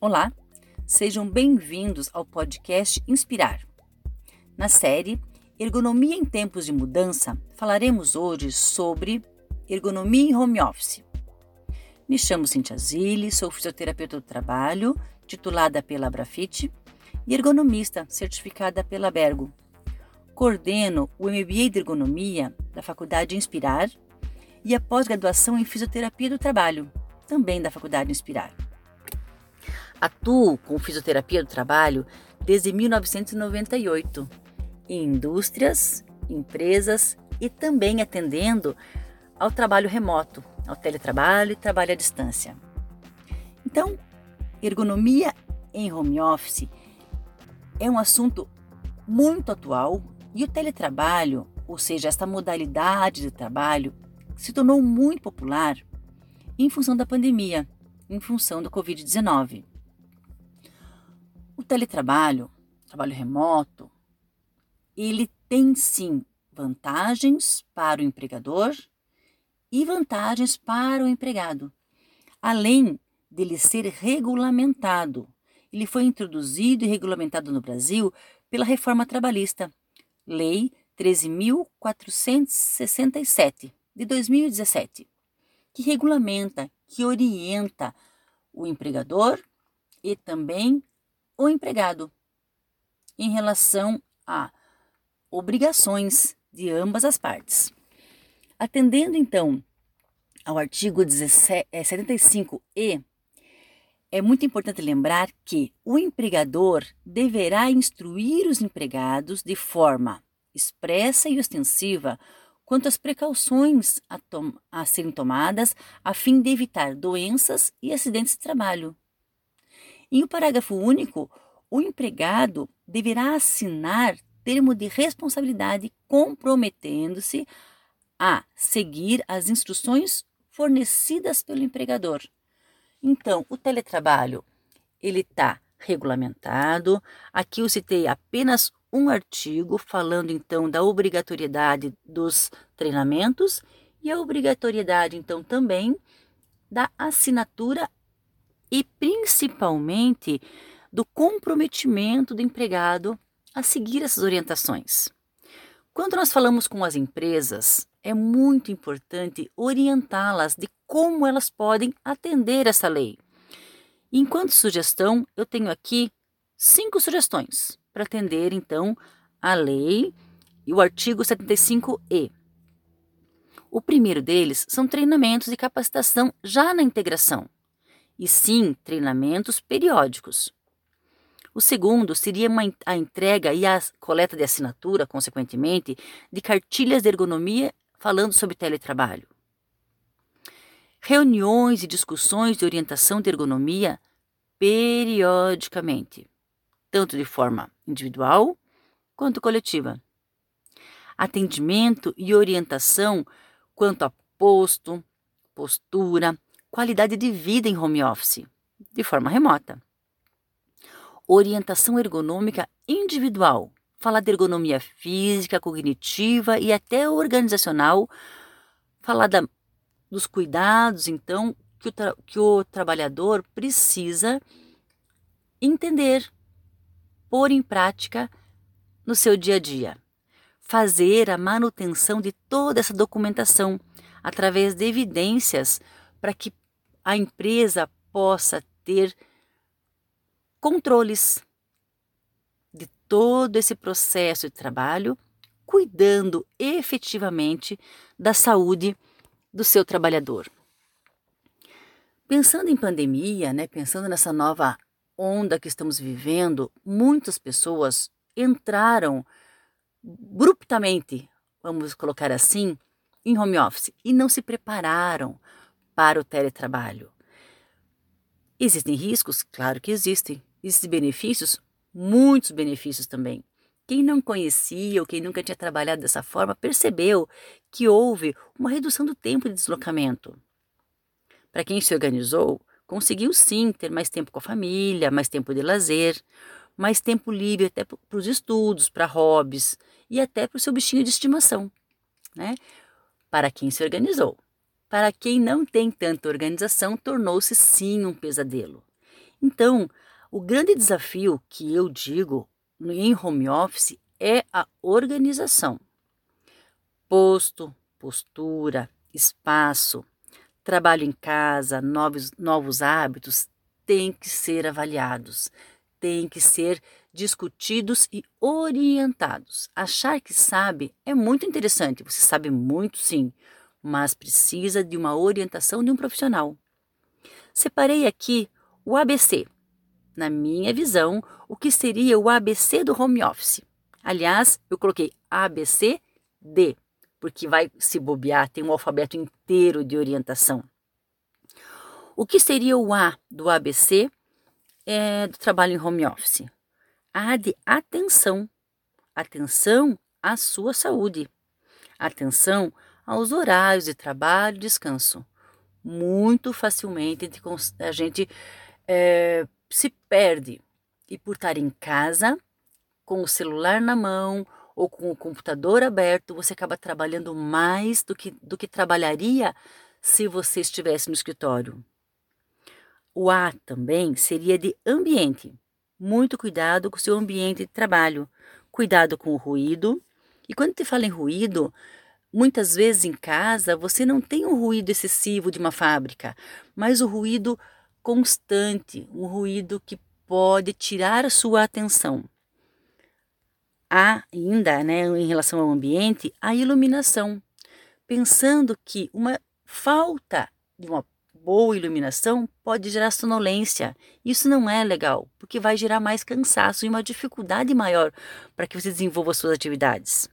Olá, sejam bem-vindos ao podcast Inspirar. Na série Ergonomia em Tempos de Mudança, falaremos hoje sobre ergonomia em home office. Me chamo Cintia Zilli, sou fisioterapeuta do trabalho, titulada pela Abrafit, e ergonomista, certificada pela Bergo. Coordeno o MBA de Ergonomia da Faculdade Inspirar e a pós-graduação em Fisioterapia do Trabalho, também da Faculdade Inspirar. Atuo com fisioterapia do trabalho desde 1998 em indústrias, empresas e também atendendo ao trabalho remoto, ao teletrabalho e trabalho à distância. Então, ergonomia em home office é um assunto muito atual e o teletrabalho, ou seja, esta modalidade de trabalho, se tornou muito popular em função da pandemia, em função do Covid-19 teletrabalho, trabalho remoto, ele tem sim vantagens para o empregador e vantagens para o empregado. Além dele ser regulamentado, ele foi introduzido e regulamentado no Brasil pela reforma trabalhista, Lei 13.467 de 2017, que regulamenta, que orienta o empregador e também o empregado em relação a obrigações de ambas as partes. Atendendo então ao artigo 75E, é, é muito importante lembrar que o empregador deverá instruir os empregados de forma expressa e ostensiva quanto às precauções a, a serem tomadas a fim de evitar doenças e acidentes de trabalho. Em o parágrafo único, o empregado deverá assinar termo de responsabilidade comprometendo-se a seguir as instruções fornecidas pelo empregador. Então, o teletrabalho ele está regulamentado. Aqui eu citei apenas um artigo falando então da obrigatoriedade dos treinamentos e a obrigatoriedade então também da assinatura e principalmente do comprometimento do empregado a seguir essas orientações. Quando nós falamos com as empresas, é muito importante orientá-las de como elas podem atender essa lei. Enquanto sugestão, eu tenho aqui cinco sugestões para atender, então, a lei e o artigo 75E. O primeiro deles são treinamentos de capacitação já na integração e sim treinamentos periódicos. O segundo seria uma, a entrega e a coleta de assinatura, consequentemente, de cartilhas de ergonomia falando sobre teletrabalho. Reuniões e discussões de orientação de ergonomia periodicamente, tanto de forma individual quanto coletiva. Atendimento e orientação quanto a posto, postura, qualidade de vida em home office, de forma remota. Orientação ergonômica individual, falar de ergonomia física, cognitiva e até organizacional, falar da, dos cuidados, então, que o, que o trabalhador precisa entender, pôr em prática no seu dia a dia. Fazer a manutenção de toda essa documentação através de evidências para que a empresa possa ter controles de todo esse processo de trabalho, cuidando efetivamente da saúde do seu trabalhador. Pensando em pandemia, né, pensando nessa nova onda que estamos vivendo, muitas pessoas entraram abruptamente, vamos colocar assim, em home office e não se prepararam para o teletrabalho. Existem riscos? Claro que existem. Existem benefícios? Muitos benefícios também. Quem não conhecia ou quem nunca tinha trabalhado dessa forma percebeu que houve uma redução do tempo de deslocamento. Para quem se organizou, conseguiu sim ter mais tempo com a família, mais tempo de lazer, mais tempo livre até para os estudos, para hobbies e até para o seu bichinho de estimação. Né? Para quem se organizou. Para quem não tem tanta organização, tornou-se sim um pesadelo. Então, o grande desafio que eu digo em home office é a organização. Posto, postura, espaço, trabalho em casa, novos, novos hábitos têm que ser avaliados, têm que ser discutidos e orientados. Achar que sabe é muito interessante, você sabe muito sim, mas precisa de uma orientação de um profissional. Separei aqui o ABC. Na minha visão, o que seria o ABC do home office? Aliás, eu coloquei ABC D, porque vai se bobear, tem um alfabeto inteiro de orientação. O que seria o A do ABC é, do trabalho em home office? A de atenção. Atenção à sua saúde. Atenção aos horários de trabalho e descanso. Muito facilmente a gente é, se perde. E por estar em casa, com o celular na mão ou com o computador aberto, você acaba trabalhando mais do que, do que trabalharia se você estivesse no escritório. O A também seria de ambiente. Muito cuidado com o seu ambiente de trabalho. Cuidado com o ruído. E quando te fala em ruído, muitas vezes em casa você não tem um ruído excessivo de uma fábrica, mas o ruído constante, um ruído que pode tirar a sua atenção. Há ainda, né, em relação ao ambiente, a iluminação, pensando que uma falta de uma boa iluminação pode gerar sonolência. Isso não é legal, porque vai gerar mais cansaço e uma dificuldade maior para que você desenvolva suas atividades.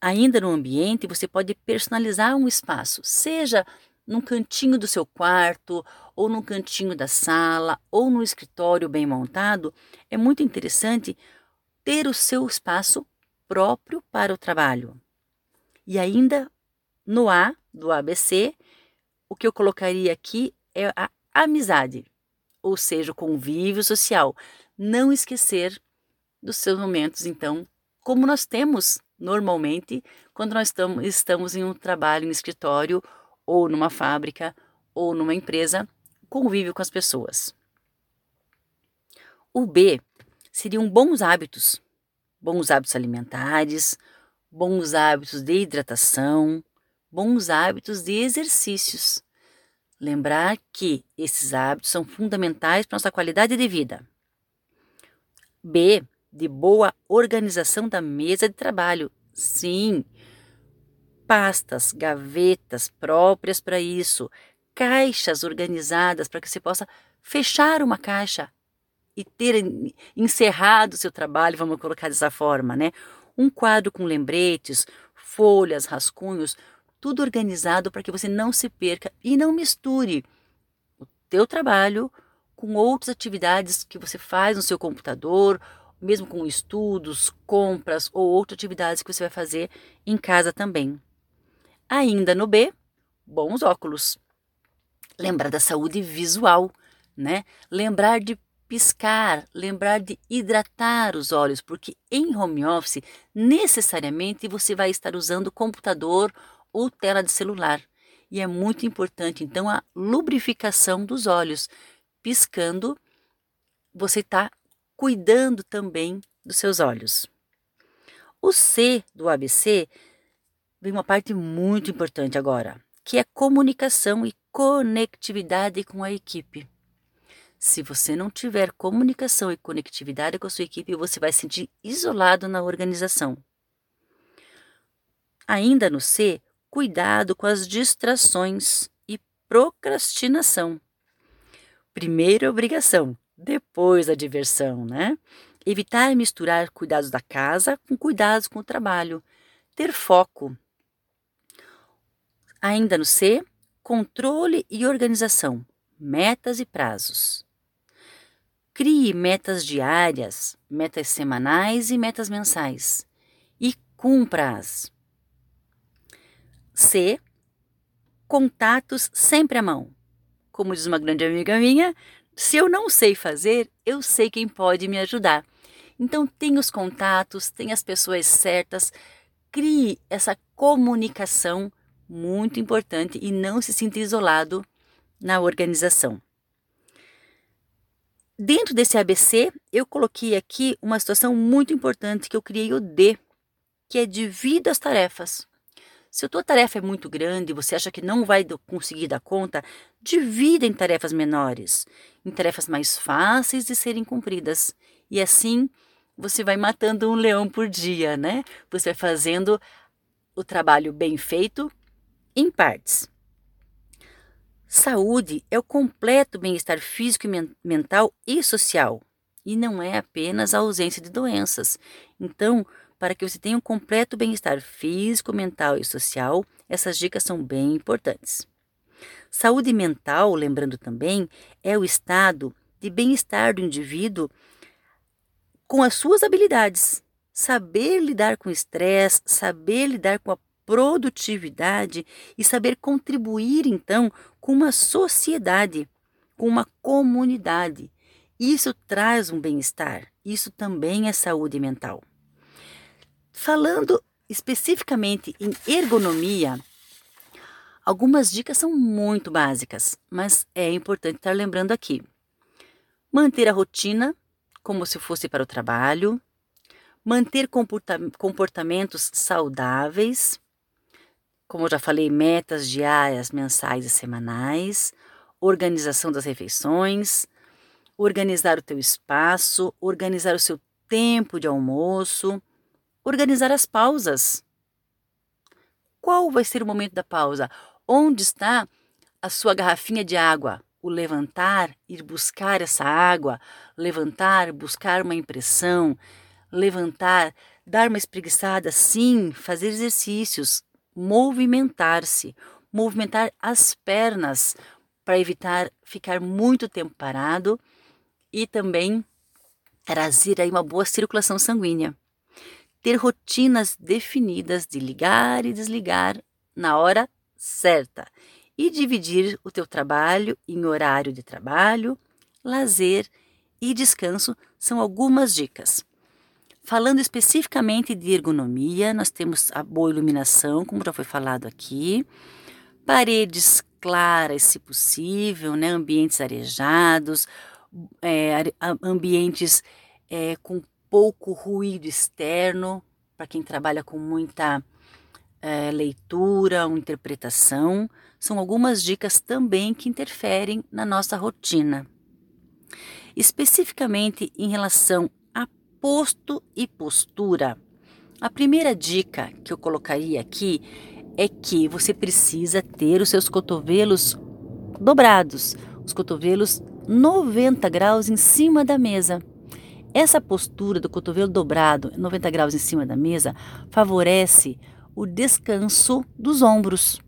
Ainda no ambiente, você pode personalizar um espaço, seja num cantinho do seu quarto, ou num cantinho da sala, ou no escritório bem montado. É muito interessante ter o seu espaço próprio para o trabalho. E ainda no A do ABC, o que eu colocaria aqui é a amizade, ou seja, o convívio social. Não esquecer dos seus momentos, então, como nós temos normalmente quando nós estamos, em um trabalho em um escritório ou numa fábrica ou numa empresa, convívio com as pessoas. O B seriam bons hábitos, bons hábitos alimentares, bons hábitos de hidratação, bons hábitos de exercícios. Lembrar que esses hábitos são fundamentais para nossa qualidade de vida. B. De boa organização da mesa de trabalho. Sim, pastas, gavetas próprias para isso, caixas organizadas para que você possa fechar uma caixa e ter encerrado o seu trabalho, vamos colocar dessa forma, né? Um quadro com lembretes, folhas, rascunhos, tudo organizado para que você não se perca e não misture o teu trabalho com outras atividades que você faz no seu computador, mesmo com estudos, compras ou outras atividades que você vai fazer em casa também. Ainda no B, bons óculos. Lembrar da saúde visual, né? Lembrar de piscar, lembrar de hidratar os olhos, porque em home office necessariamente você vai estar usando computador ou tela de celular. E é muito importante, então, a lubrificação dos olhos. Piscando, você está cuidando também dos seus olhos. O C do ABC vem uma parte muito importante agora, que é comunicação e conectividade com a equipe. Se você não tiver comunicação e conectividade com a sua equipe, você vai se sentir isolado na organização. Ainda no C, cuidado com as distrações e procrastinação. Primeiro obrigação, depois a diversão, né? Evitar misturar cuidados da casa com cuidados com o trabalho. Ter foco. Ainda no C, controle e organização, metas e prazos. Crie metas diárias, metas semanais e metas mensais e cumpra-as. C. Contatos sempre à mão. Como diz uma grande amiga minha, se eu não sei fazer, eu sei quem pode me ajudar. Então, tenha os contatos, tenha as pessoas certas, crie essa comunicação muito importante e não se sinta isolado na organização. Dentro desse ABC, eu coloquei aqui uma situação muito importante que eu criei o D, que é divida as tarefas. Se a tua tarefa é muito grande e você acha que não vai conseguir dar conta, divida em tarefas menores, em tarefas mais fáceis de serem cumpridas. E assim você vai matando um leão por dia, né? Você vai fazendo o trabalho bem feito em partes. Saúde é o completo bem-estar físico mental e social, e não é apenas a ausência de doenças. Então, para que você tenha um completo bem-estar físico, mental e social, essas dicas são bem importantes. Saúde mental, lembrando também, é o estado de bem-estar do indivíduo com as suas habilidades. Saber lidar com estresse, saber lidar com a produtividade e saber contribuir, então, com uma sociedade, com uma comunidade. Isso traz um bem-estar, isso também é saúde mental. Falando especificamente em ergonomia, algumas dicas são muito básicas, mas é importante estar lembrando aqui. Manter a rotina como se fosse para o trabalho, manter comportamentos saudáveis, como eu já falei, metas diárias, mensais e semanais, organização das refeições, organizar o teu espaço, organizar o seu tempo de almoço, organizar as pausas. Qual vai ser o momento da pausa? Onde está a sua garrafinha de água? O levantar, ir buscar essa água, levantar, buscar uma impressão, levantar, dar uma espreguiçada, sim, fazer exercícios, movimentar-se, movimentar as pernas para evitar ficar muito tempo parado e também trazer aí uma boa circulação sanguínea. Ter rotinas definidas de ligar e desligar na hora certa e dividir o teu trabalho em horário de trabalho, lazer e descanso são algumas dicas. Falando especificamente de ergonomia, nós temos a boa iluminação, como já foi falado aqui, paredes claras, se possível, né? ambientes arejados, é, ambientes é, com pouco ruído externo, para quem trabalha com muita é, leitura ou interpretação, são algumas dicas também que interferem na nossa rotina. Especificamente em relação posto e postura. A primeira dica que eu colocaria aqui é que você precisa ter os seus cotovelos dobrados, os cotovelos 90 graus em cima da mesa. Essa postura do cotovelo dobrado 90 graus em cima da mesa favorece o descanso dos ombros.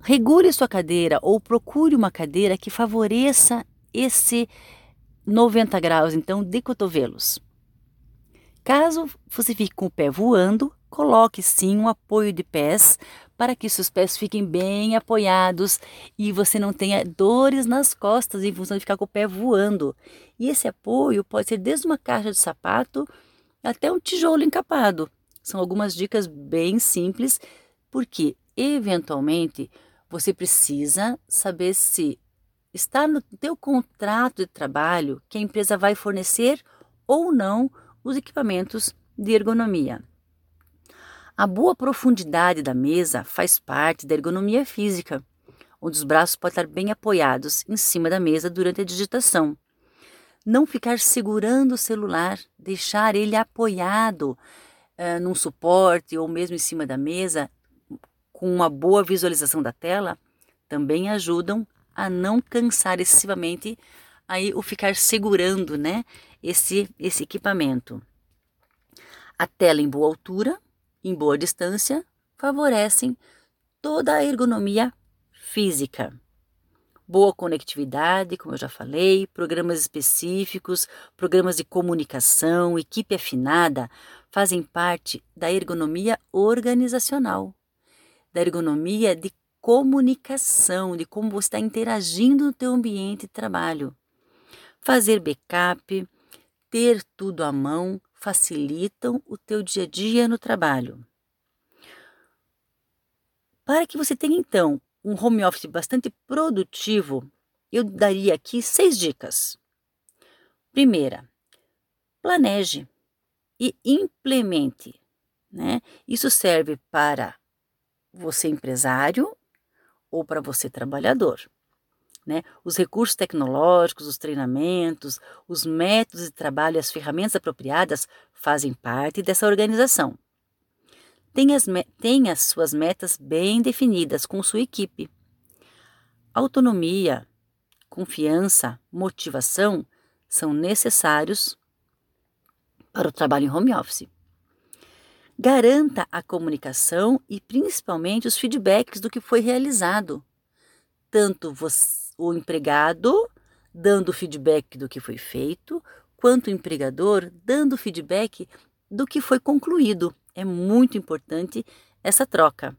Regule sua cadeira ou procure uma cadeira que favoreça esse 90 graus, então, de cotovelos. Caso você fique com o pé voando, coloque sim um apoio de pés para que seus pés fiquem bem apoiados e você não tenha dores nas costas em função de ficar com o pé voando. E esse apoio pode ser desde uma caixa de sapato até um tijolo encapado. São algumas dicas bem simples, porque eventualmente você precisa saber se está no teu contrato de trabalho que a empresa vai fornecer ou não os equipamentos de ergonomia. A boa profundidade da mesa faz parte da ergonomia física, onde os braços podem estar bem apoiados em cima da mesa durante a digitação. Não ficar segurando o celular, deixar ele apoiado uh, num suporte ou mesmo em cima da mesa, com uma boa visualização da tela, também ajudam a não cansar excessivamente aí o ficar segurando, né, esse esse equipamento. A tela em boa altura, em boa distância, favorecem toda a ergonomia física. Boa conectividade, como eu já falei, programas específicos, programas de comunicação, equipe afinada fazem parte da ergonomia organizacional, da ergonomia de comunicação, de como você está interagindo no teu ambiente de trabalho. Fazer backup, ter tudo à mão, facilitam o teu dia a dia no trabalho. Para que você tenha então um home office bastante produtivo, eu daria aqui seis dicas. Primeira, planeje e implemente. Né? Isso serve para você empresário ou para você trabalhador. Né? Os recursos tecnológicos, os treinamentos, os métodos de trabalho e as ferramentas apropriadas fazem parte dessa organização. Tenha as, tenha as suas metas bem definidas com sua equipe. Autonomia, confiança, motivação são necessários para o trabalho em home office. Garanta a comunicação e principalmente os feedbacks do que foi realizado. Tanto você, o empregado dando feedback do que foi feito, quanto o empregador dando feedback do que foi concluído. É muito importante essa troca.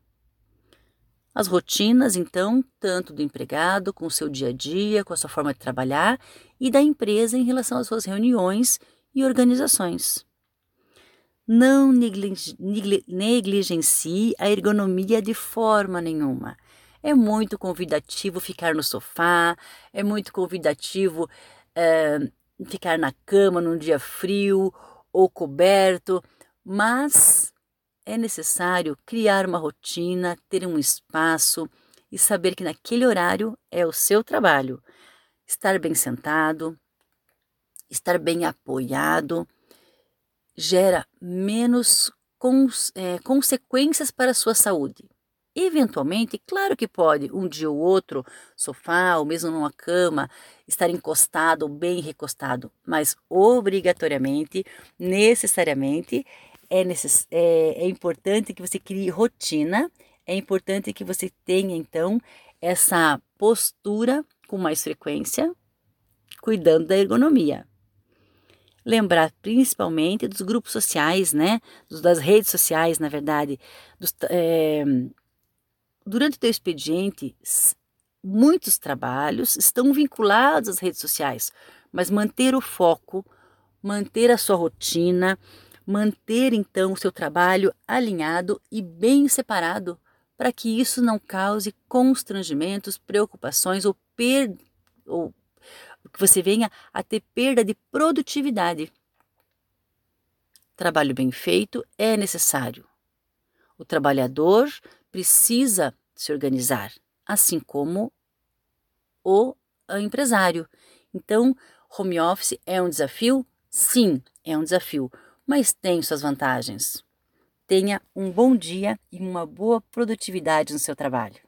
As rotinas, então, tanto do empregado com o seu dia a dia, com a sua forma de trabalhar, e da empresa em relação às suas reuniões e organizações. Não negligencie a ergonomia de forma nenhuma. É muito convidativo ficar no sofá, é muito convidativo é, ficar na cama num dia frio ou coberto, mas é necessário criar uma rotina, ter um espaço e saber que naquele horário é o seu trabalho. Estar bem sentado, estar bem apoiado, gera menos cons é, consequências para a sua saúde. Eventualmente, claro que pode, um dia ou outro, sofá ou mesmo numa cama, estar encostado ou bem recostado, mas obrigatoriamente, necessariamente, é, necess... é, é importante que você crie rotina, é importante que você tenha então essa postura com mais frequência, cuidando da ergonomia. Lembrar principalmente dos grupos sociais, né? Das redes sociais, na verdade. Dos, é... Durante o teu expediente, muitos trabalhos estão vinculados às redes sociais, mas manter o foco, manter a sua rotina, manter então o seu trabalho alinhado e bem separado para que isso não cause constrangimentos, preocupações ou, per ou que você venha a ter perda de produtividade. Trabalho bem feito é necessário. O trabalhador precisa se organizar, assim como o empresário. Então, home office é um desafio? Sim, é um desafio mas tem suas vantagens. Tenha um bom dia e uma boa produtividade no seu trabalho.